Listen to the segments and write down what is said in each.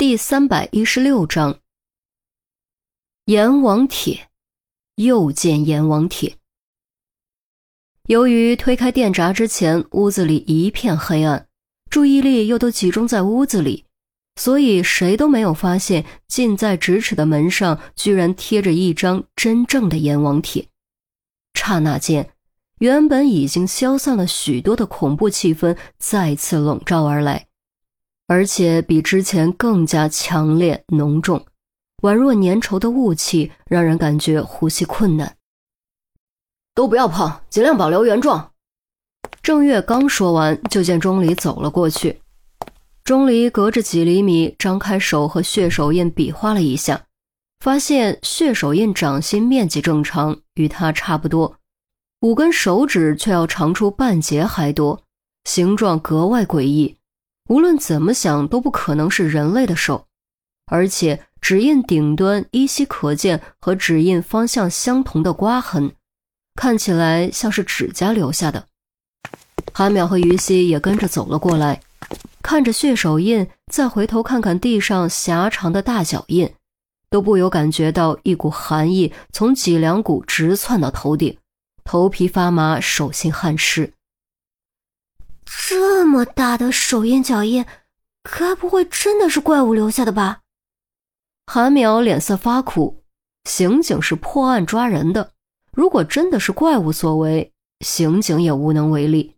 第三百一十六章，阎王帖，又见阎王帖。由于推开电闸之前，屋子里一片黑暗，注意力又都集中在屋子里，所以谁都没有发现近在咫尺的门上居然贴着一张真正的阎王帖。刹那间，原本已经消散了许多的恐怖气氛再次笼罩而来。而且比之前更加强烈浓重，宛若粘稠的雾气，让人感觉呼吸困难。都不要碰，尽量保留原状。郑月刚说完，就见钟离走了过去。钟离隔着几厘米张开手，和血手印比划了一下，发现血手印掌心面积正常，与他差不多，五根手指却要长出半截还多，形状格外诡异。无论怎么想都不可能是人类的手，而且指印顶端依稀可见和指印方向相同的刮痕，看起来像是指甲留下的。韩淼和于西也跟着走了过来，看着血手印，再回头看看地上狭长的大脚印，都不由感觉到一股寒意从脊梁骨直窜到头顶，头皮发麻，手心汗湿。这么大的手印脚印，该不会真的是怪物留下的吧？韩淼脸色发苦，刑警是破案抓人的，如果真的是怪物所为，刑警也无能为力。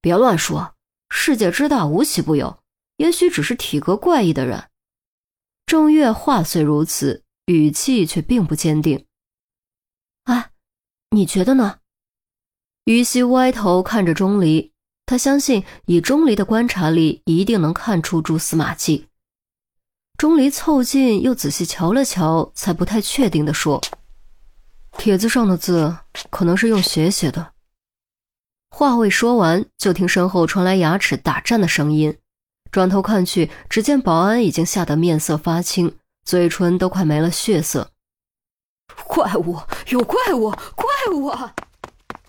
别乱说，世界之大，无奇不有，也许只是体格怪异的人。郑月话虽如此，语气却并不坚定。哎，你觉得呢？于西歪头看着钟离。他相信，以钟离的观察力，一定能看出蛛丝马迹。钟离凑近又仔细瞧了瞧，才不太确定地说：“帖子上的字可能是用血写的。”话未说完，就听身后传来牙齿打颤的声音。转头看去，只见保安已经吓得面色发青，嘴唇都快没了血色。“怪物！有怪物！怪物！”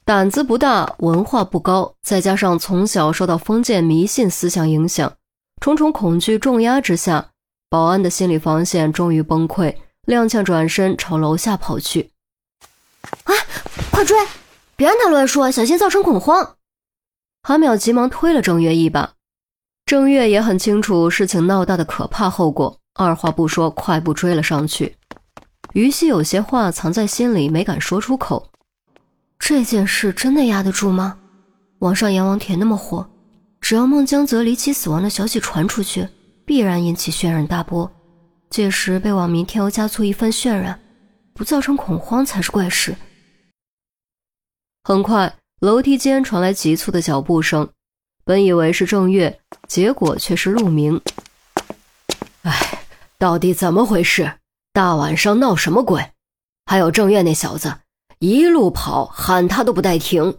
胆子不大，文化不高，再加上从小受到封建迷信思想影响，重重恐惧重压之下，保安的心理防线终于崩溃，踉跄转身朝楼下跑去。啊！快追！别让他乱说，小心造成恐慌。韩淼急忙推了郑月一把。郑月也很清楚事情闹大的可怕后果，二话不说，快步追了上去。于西有些话藏在心里，没敢说出口。这件事真的压得住吗？网上阎王帖那么火，只要孟江泽离奇死亡的消息传出去，必然引起轩然大波。届时被网民添油加醋一番渲染，不造成恐慌才是怪事。很快，楼梯间传来急促的脚步声，本以为是郑月，结果却是陆明。哎，到底怎么回事？大晚上闹什么鬼？还有郑月那小子。一路跑，喊他都不带停。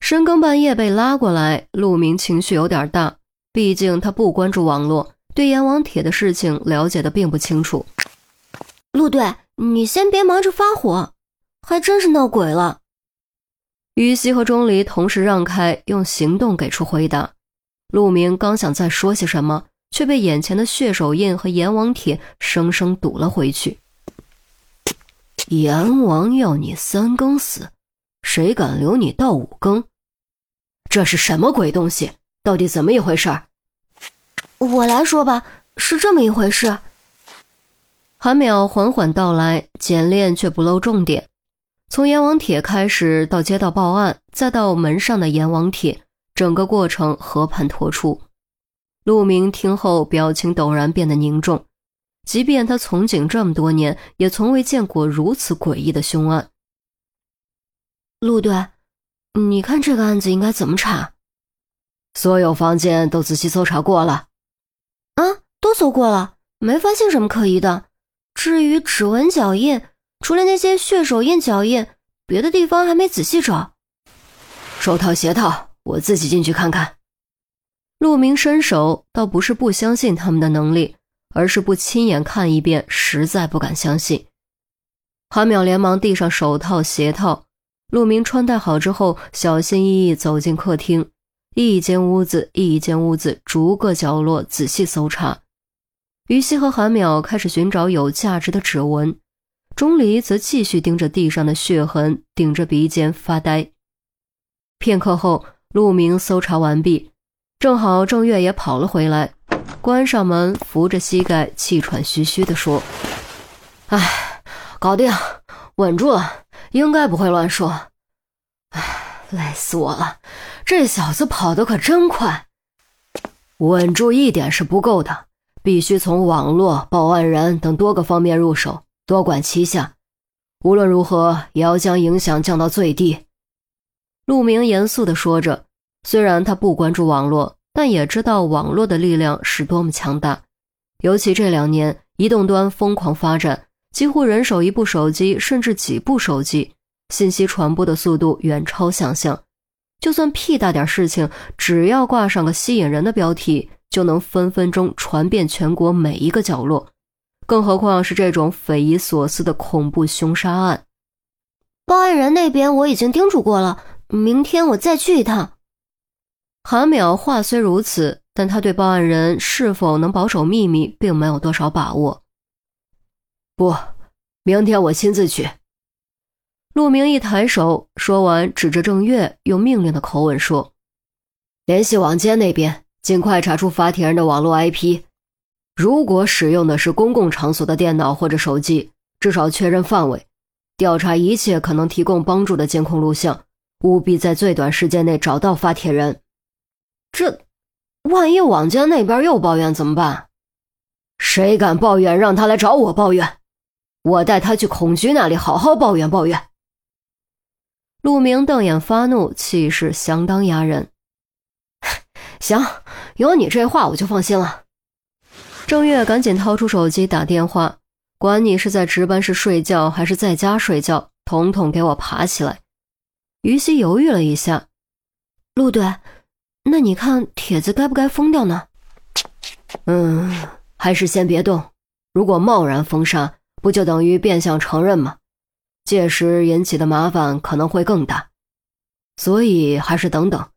深更半夜被拉过来，陆明情绪有点大，毕竟他不关注网络，对阎王帖的事情了解的并不清楚。陆队，你先别忙着发火，还真是闹鬼了。于西和钟离同时让开，用行动给出回答。陆明刚想再说些什么，却被眼前的血手印和阎王帖生生堵了回去。阎王要你三更死，谁敢留你到五更？这是什么鬼东西？到底怎么一回事？我来说吧，是这么一回事。韩淼缓缓道来，简练却不漏重点。从阎王帖开始，到接到报案，再到门上的阎王帖，整个过程和盘托出。陆明听后，表情陡然变得凝重。即便他从警这么多年，也从未见过如此诡异的凶案。陆队，你看这个案子应该怎么查？所有房间都仔细搜查过了。啊，都搜过了，没发现什么可疑的。至于指纹脚印，除了那些血手印脚印，别的地方还没仔细找。手套鞋套，我自己进去看看。陆明伸手，倒不是不相信他们的能力。而是不亲眼看一遍，实在不敢相信。韩淼连忙递上手套、鞋套，陆明穿戴好之后，小心翼翼走进客厅，一间屋子一间屋子，逐个角落仔细搜查，于西和韩淼开始寻找有价值的指纹，钟离则继续盯着地上的血痕，顶着鼻尖发呆。片刻后，陆明搜查完毕，正好郑月也跑了回来，关上门，扶着膝盖，气喘吁吁地说：“哎，搞定，稳住了，应该不会乱说。哎，累死我了，这小子跑得可真快。稳住一点是不够的。”必须从网络、报案人等多个方面入手，多管齐下。无论如何，也要将影响降到最低。陆明严肃地说着。虽然他不关注网络，但也知道网络的力量是多么强大。尤其这两年，移动端疯狂发展，几乎人手一部手机，甚至几部手机，信息传播的速度远超想象。就算屁大点事情，只要挂上个吸引人的标题。就能分分钟传遍全国每一个角落，更何况是这种匪夷所思的恐怖凶杀案。报案人那边我已经叮嘱过了，明天我再去一趟。韩淼话虽如此，但他对报案人是否能保守秘密并没有多少把握。不，明天我亲自去。陆明一抬手，说完，指着郑月，用命令的口吻说：“联系网监那边。”尽快查出发帖人的网络 IP，如果使用的是公共场所的电脑或者手机，至少确认范围，调查一切可能提供帮助的监控录像，务必在最短时间内找到发帖人。这，万一网监那边又抱怨怎么办？谁敢抱怨，让他来找我抱怨，我带他去孔局那里好好抱怨抱怨。陆明瞪眼发怒，气势相当压人。行，有你这话我就放心了。郑月赶紧掏出手机打电话，管你是在值班室睡觉还是在家睡觉，统统给我爬起来。于西犹豫了一下，陆队，那你看帖子该不该封掉呢？嗯，还是先别动。如果贸然封杀，不就等于变相承认吗？届时引起的麻烦可能会更大，所以还是等等。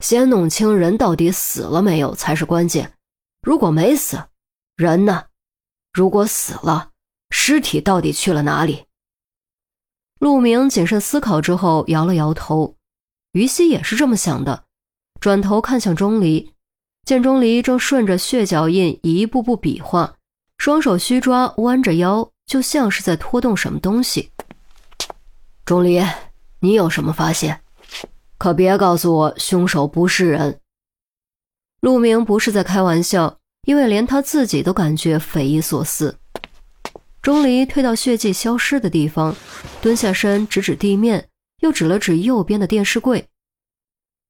先弄清人到底死了没有才是关键。如果没死，人呢？如果死了，尸体到底去了哪里？陆明谨慎思考之后摇了摇头。于西也是这么想的，转头看向钟离，见钟离正顺着血脚印一步步比划，双手虚抓，弯着腰，就像是在拖动什么东西。钟离，你有什么发现？可别告诉我凶手不是人。陆明不是在开玩笑，因为连他自己都感觉匪夷所思。钟离退到血迹消失的地方，蹲下身指指地面，又指了指右边的电视柜。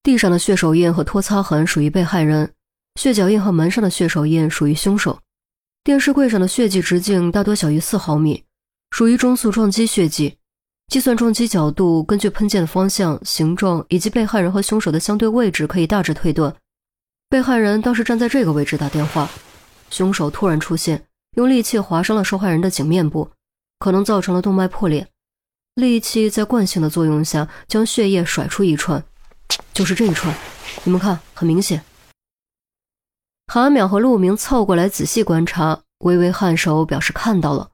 地上的血手印和拖擦痕属于被害人，血脚印和门上的血手印属于凶手。电视柜上的血迹直径大多小于四毫米，属于中速撞击血迹。计算撞击角度，根据喷溅的方向、形状以及被害人和凶手的相对位置，可以大致推断，被害人当时站在这个位置打电话，凶手突然出现，用利器划伤了受害人的颈面部，可能造成了动脉破裂。利器在惯性的作用下，将血液甩出一串，就是这一串。你们看，很明显。韩淼和陆明凑过来仔细观察，微微颔首表示看到了。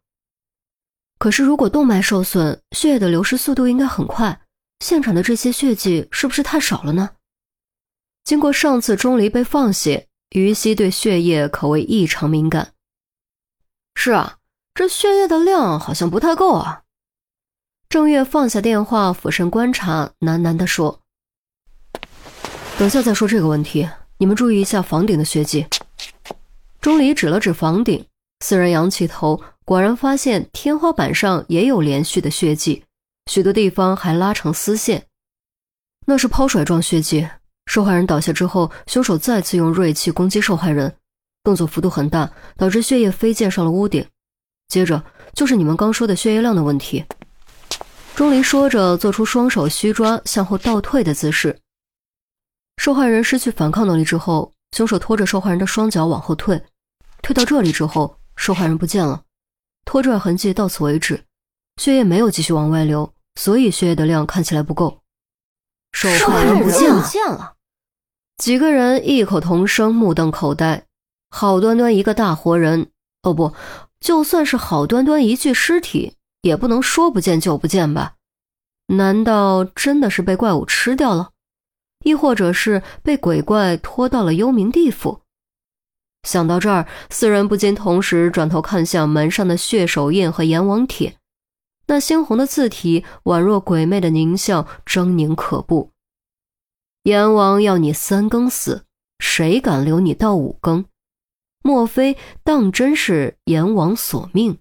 可是，如果动脉受损，血液的流失速度应该很快。现场的这些血迹是不是太少了呢？经过上次钟离被放血，于西对血液可谓异常敏感。是啊，这血液的量好像不太够啊。郑月放下电话，俯身观察，喃喃地说：“等下再说这个问题，你们注意一下房顶的血迹。”钟离指了指房顶，四人仰起头。果然发现天花板上也有连续的血迹，许多地方还拉成丝线，那是抛甩状血迹。受害人倒下之后，凶手再次用锐器攻击受害人，动作幅度很大，导致血液飞溅上了屋顶。接着就是你们刚说的血液量的问题。钟离说着，做出双手虚抓向后倒退的姿势。受害人失去反抗能力之后，凶手拖着受害人的双脚往后退，退到这里之后，受害人不见了。拖拽痕迹到此为止，血液没有继续往外流，所以血液的量看起来不够。受害人不见了，几个人异口同声，目瞪口呆。好端端一个大活人，哦不，就算是好端端一具尸体，也不能说不见就不见吧？难道真的是被怪物吃掉了，亦或者是被鬼怪拖到了幽冥地府？想到这儿，四人不禁同时转头看向门上的血手印和阎王帖，那猩红的字体宛若鬼魅的狞笑，狰狞可怖。阎王要你三更死，谁敢留你到五更？莫非当真是阎王索命？